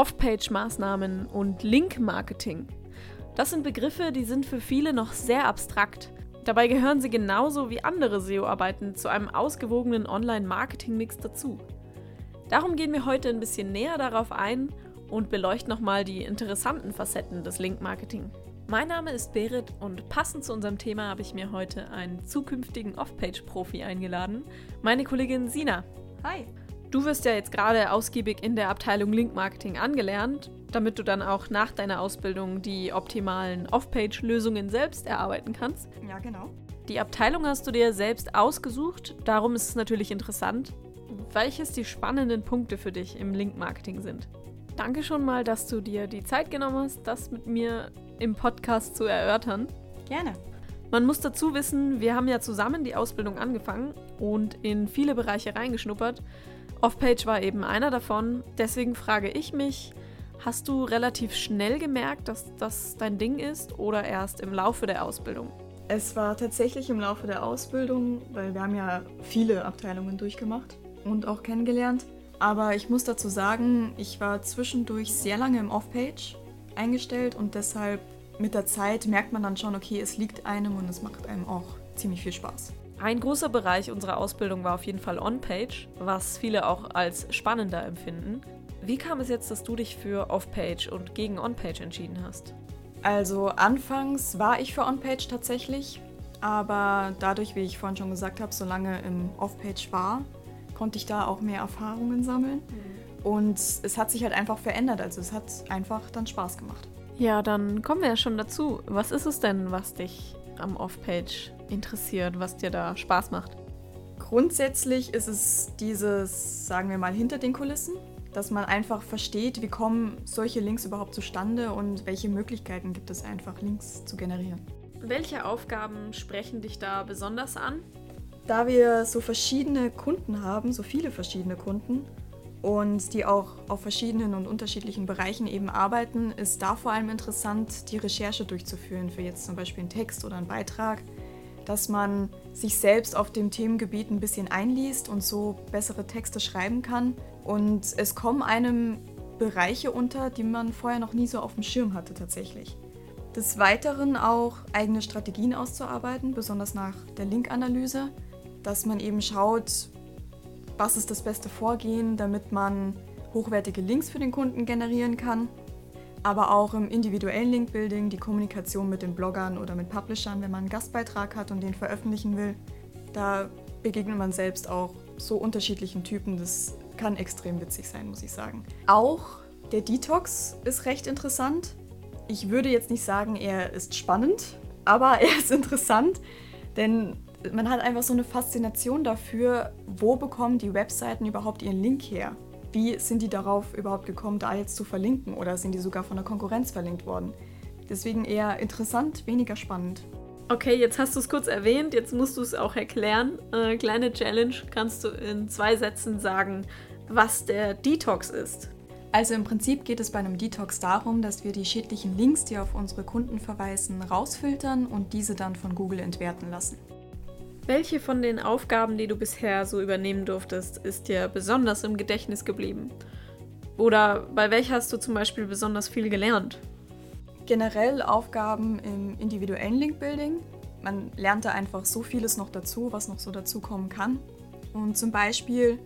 Off-Page-Maßnahmen und Link-Marketing. Das sind Begriffe, die sind für viele noch sehr abstrakt. Dabei gehören sie genauso wie andere SEO-Arbeiten zu einem ausgewogenen Online-Marketing-Mix dazu. Darum gehen wir heute ein bisschen näher darauf ein und beleuchten nochmal die interessanten Facetten des Link-Marketing. Mein Name ist Berit und passend zu unserem Thema habe ich mir heute einen zukünftigen Off-Page-Profi eingeladen, meine Kollegin Sina. Hi. Du wirst ja jetzt gerade ausgiebig in der Abteilung Link Marketing angelernt, damit du dann auch nach deiner Ausbildung die optimalen Off-Page-Lösungen selbst erarbeiten kannst. Ja, genau. Die Abteilung hast du dir selbst ausgesucht, darum ist es natürlich interessant, welches die spannenden Punkte für dich im Link Marketing sind. Danke schon mal, dass du dir die Zeit genommen hast, das mit mir im Podcast zu erörtern. Gerne. Man muss dazu wissen, wir haben ja zusammen die Ausbildung angefangen und in viele Bereiche reingeschnuppert. Off-Page war eben einer davon. Deswegen frage ich mich, hast du relativ schnell gemerkt, dass das dein Ding ist oder erst im Laufe der Ausbildung? Es war tatsächlich im Laufe der Ausbildung, weil wir haben ja viele Abteilungen durchgemacht und auch kennengelernt. Aber ich muss dazu sagen, ich war zwischendurch sehr lange im Off-Page eingestellt und deshalb mit der Zeit merkt man dann schon, okay, es liegt einem und es macht einem auch ziemlich viel Spaß. Ein großer Bereich unserer Ausbildung war auf jeden Fall On-Page, was viele auch als spannender empfinden. Wie kam es jetzt, dass du dich für Off-Page und gegen On-Page entschieden hast? Also anfangs war ich für On-Page tatsächlich, aber dadurch, wie ich vorhin schon gesagt habe, so lange im Off-Page war, konnte ich da auch mehr Erfahrungen sammeln. Mhm. Und es hat sich halt einfach verändert. Also es hat einfach dann Spaß gemacht. Ja, dann kommen wir ja schon dazu. Was ist es denn, was dich am Off-Page interessiert, was dir da Spaß macht? Grundsätzlich ist es dieses, sagen wir mal, hinter den Kulissen, dass man einfach versteht, wie kommen solche Links überhaupt zustande und welche Möglichkeiten gibt es einfach, Links zu generieren. Welche Aufgaben sprechen dich da besonders an? Da wir so verschiedene Kunden haben, so viele verschiedene Kunden und die auch auf verschiedenen und unterschiedlichen Bereichen eben arbeiten, ist da vor allem interessant, die Recherche durchzuführen für jetzt zum Beispiel einen Text oder einen Beitrag, dass man sich selbst auf dem Themengebiet ein bisschen einliest und so bessere Texte schreiben kann. Und es kommen einem Bereiche unter, die man vorher noch nie so auf dem Schirm hatte tatsächlich. Des Weiteren auch eigene Strategien auszuarbeiten, besonders nach der Linkanalyse, dass man eben schaut, was ist das beste Vorgehen, damit man hochwertige Links für den Kunden generieren kann. Aber auch im individuellen Linkbuilding, die Kommunikation mit den Bloggern oder mit Publishern, wenn man einen Gastbeitrag hat und den veröffentlichen will. Da begegnet man selbst auch so unterschiedlichen Typen. Das kann extrem witzig sein, muss ich sagen. Auch der Detox ist recht interessant. Ich würde jetzt nicht sagen, er ist spannend, aber er ist interessant, denn man hat einfach so eine Faszination dafür, wo bekommen die Webseiten überhaupt ihren Link her? Wie sind die darauf überhaupt gekommen, da jetzt zu verlinken oder sind die sogar von der Konkurrenz verlinkt worden? Deswegen eher interessant, weniger spannend. Okay, jetzt hast du es kurz erwähnt, jetzt musst du es auch erklären. Äh, kleine Challenge, kannst du in zwei Sätzen sagen, was der Detox ist? Also im Prinzip geht es bei einem Detox darum, dass wir die schädlichen Links, die auf unsere Kunden verweisen, rausfiltern und diese dann von Google entwerten lassen. Welche von den Aufgaben, die du bisher so übernehmen durftest, ist dir besonders im Gedächtnis geblieben? Oder bei welcher hast du zum Beispiel besonders viel gelernt? Generell Aufgaben im individuellen Linkbuilding. Man lernt da einfach so vieles noch dazu, was noch so dazukommen kann. Und zum Beispiel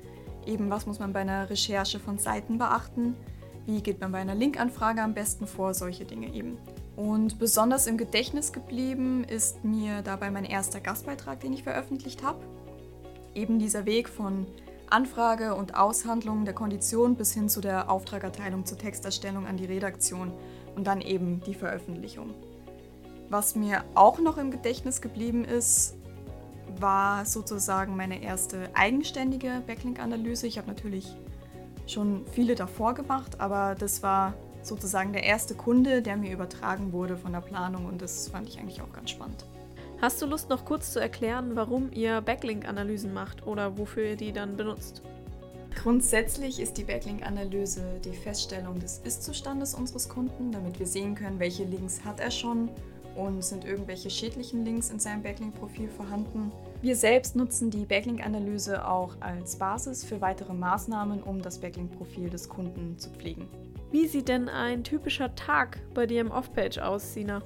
eben, was muss man bei einer Recherche von Seiten beachten? Wie geht man bei einer Linkanfrage am besten vor? Solche Dinge eben. Und besonders im Gedächtnis geblieben ist mir dabei mein erster Gastbeitrag, den ich veröffentlicht habe. Eben dieser Weg von Anfrage und Aushandlung der Kondition bis hin zu der Auftragerteilung zur Texterstellung an die Redaktion und dann eben die Veröffentlichung. Was mir auch noch im Gedächtnis geblieben ist, war sozusagen meine erste eigenständige Backlink-Analyse. Ich habe natürlich schon viele davor gemacht, aber das war sozusagen der erste Kunde, der mir übertragen wurde von der Planung und das fand ich eigentlich auch ganz spannend. Hast du Lust, noch kurz zu erklären, warum ihr Backlink-Analysen macht oder wofür ihr die dann benutzt? Grundsätzlich ist die Backlink-Analyse die Feststellung des Ist-Zustandes unseres Kunden, damit wir sehen können, welche Links hat er schon und sind irgendwelche schädlichen Links in seinem Backlink-Profil vorhanden. Wir selbst nutzen die Backlink-Analyse auch als Basis für weitere Maßnahmen, um das Backlink-Profil des Kunden zu pflegen. Wie sieht denn ein typischer Tag bei dir im Off-Page aus, Sina?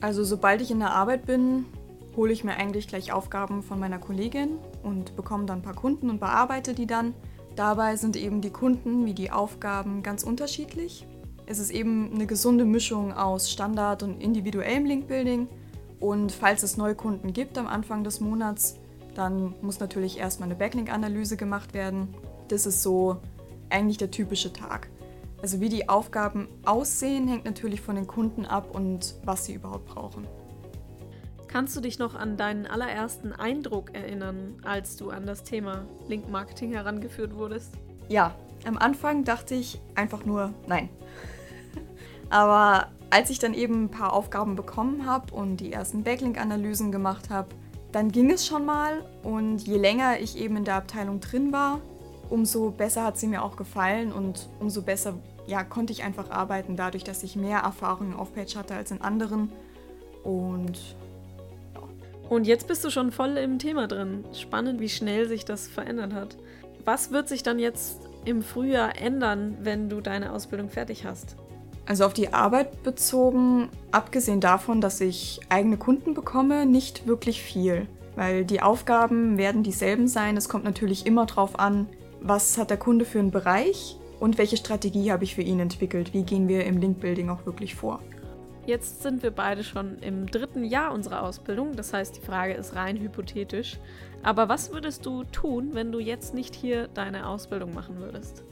Also sobald ich in der Arbeit bin, hole ich mir eigentlich gleich Aufgaben von meiner Kollegin und bekomme dann ein paar Kunden und bearbeite die dann. Dabei sind eben die Kunden wie die Aufgaben ganz unterschiedlich. Es ist eben eine gesunde Mischung aus Standard und individuellem Linkbuilding. Und falls es neue Kunden gibt am Anfang des Monats, dann muss natürlich erstmal eine Backlink-Analyse gemacht werden. Das ist so eigentlich der typische Tag. Also wie die Aufgaben aussehen, hängt natürlich von den Kunden ab und was sie überhaupt brauchen. Kannst du dich noch an deinen allerersten Eindruck erinnern, als du an das Thema Link Marketing herangeführt wurdest? Ja, am Anfang dachte ich einfach nur nein. Aber als ich dann eben ein paar Aufgaben bekommen habe und die ersten Backlink-Analysen gemacht habe, dann ging es schon mal und je länger ich eben in der Abteilung drin war, umso besser hat sie mir auch gefallen und umso besser ja, konnte ich einfach arbeiten, dadurch, dass ich mehr Erfahrung auf Page hatte als in anderen. Und ja. Und jetzt bist du schon voll im Thema drin. Spannend, wie schnell sich das verändert hat. Was wird sich dann jetzt im Frühjahr ändern, wenn du deine Ausbildung fertig hast? Also auf die Arbeit bezogen, abgesehen davon, dass ich eigene Kunden bekomme, nicht wirklich viel. Weil die Aufgaben werden dieselben sein. Es kommt natürlich immer darauf an, was hat der Kunde für einen Bereich und welche Strategie habe ich für ihn entwickelt? Wie gehen wir im Link-Building auch wirklich vor? Jetzt sind wir beide schon im dritten Jahr unserer Ausbildung, das heißt, die Frage ist rein hypothetisch. Aber was würdest du tun, wenn du jetzt nicht hier deine Ausbildung machen würdest?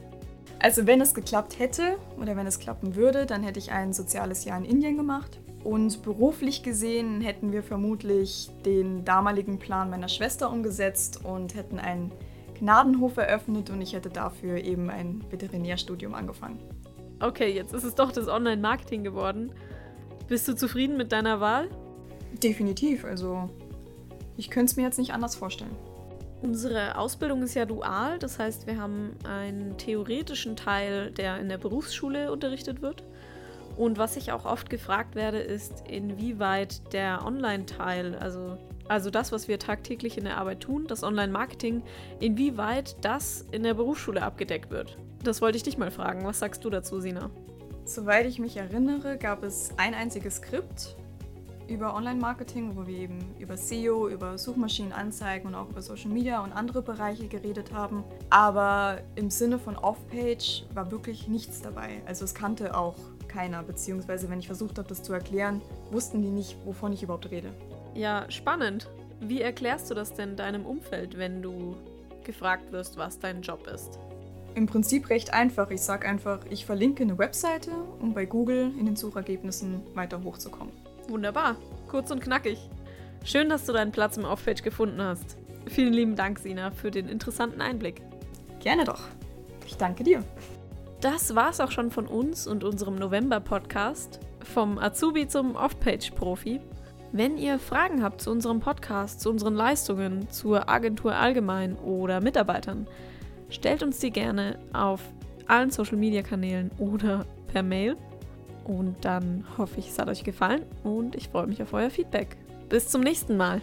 Also wenn es geklappt hätte oder wenn es klappen würde, dann hätte ich ein soziales Jahr in Indien gemacht. Und beruflich gesehen hätten wir vermutlich den damaligen Plan meiner Schwester umgesetzt und hätten ein Gnadenhof eröffnet und ich hätte dafür eben ein Veterinärstudium angefangen. Okay, jetzt ist es doch das Online-Marketing geworden. Bist du zufrieden mit deiner Wahl? Definitiv, also ich könnte es mir jetzt nicht anders vorstellen. Unsere Ausbildung ist ja dual, das heißt, wir haben einen theoretischen Teil, der in der Berufsschule unterrichtet wird. Und was ich auch oft gefragt werde, ist, inwieweit der Online-Teil, also also das, was wir tagtäglich in der Arbeit tun, das Online-Marketing, inwieweit das in der Berufsschule abgedeckt wird. Das wollte ich dich mal fragen. Was sagst du dazu, Sina? Soweit ich mich erinnere, gab es ein einziges Skript über Online-Marketing, wo wir eben über SEO, über Suchmaschinenanzeigen und auch über Social Media und andere Bereiche geredet haben. Aber im Sinne von Off-Page war wirklich nichts dabei. Also es kannte auch keiner, beziehungsweise wenn ich versucht habe, das zu erklären, wussten die nicht, wovon ich überhaupt rede. Ja, spannend. Wie erklärst du das denn deinem Umfeld, wenn du gefragt wirst, was dein Job ist? Im Prinzip recht einfach. Ich sage einfach, ich verlinke eine Webseite, um bei Google in den Suchergebnissen weiter hochzukommen. Wunderbar. Kurz und knackig. Schön, dass du deinen Platz im Offpage gefunden hast. Vielen lieben Dank, Sina, für den interessanten Einblick. Gerne doch. Ich danke dir. Das war's auch schon von uns und unserem November-Podcast. Vom Azubi zum Off-Page-Profi. Wenn ihr Fragen habt zu unserem Podcast, zu unseren Leistungen, zur Agentur allgemein oder Mitarbeitern, stellt uns die gerne auf allen Social Media Kanälen oder per Mail. Und dann hoffe ich, es hat euch gefallen und ich freue mich auf euer Feedback. Bis zum nächsten Mal.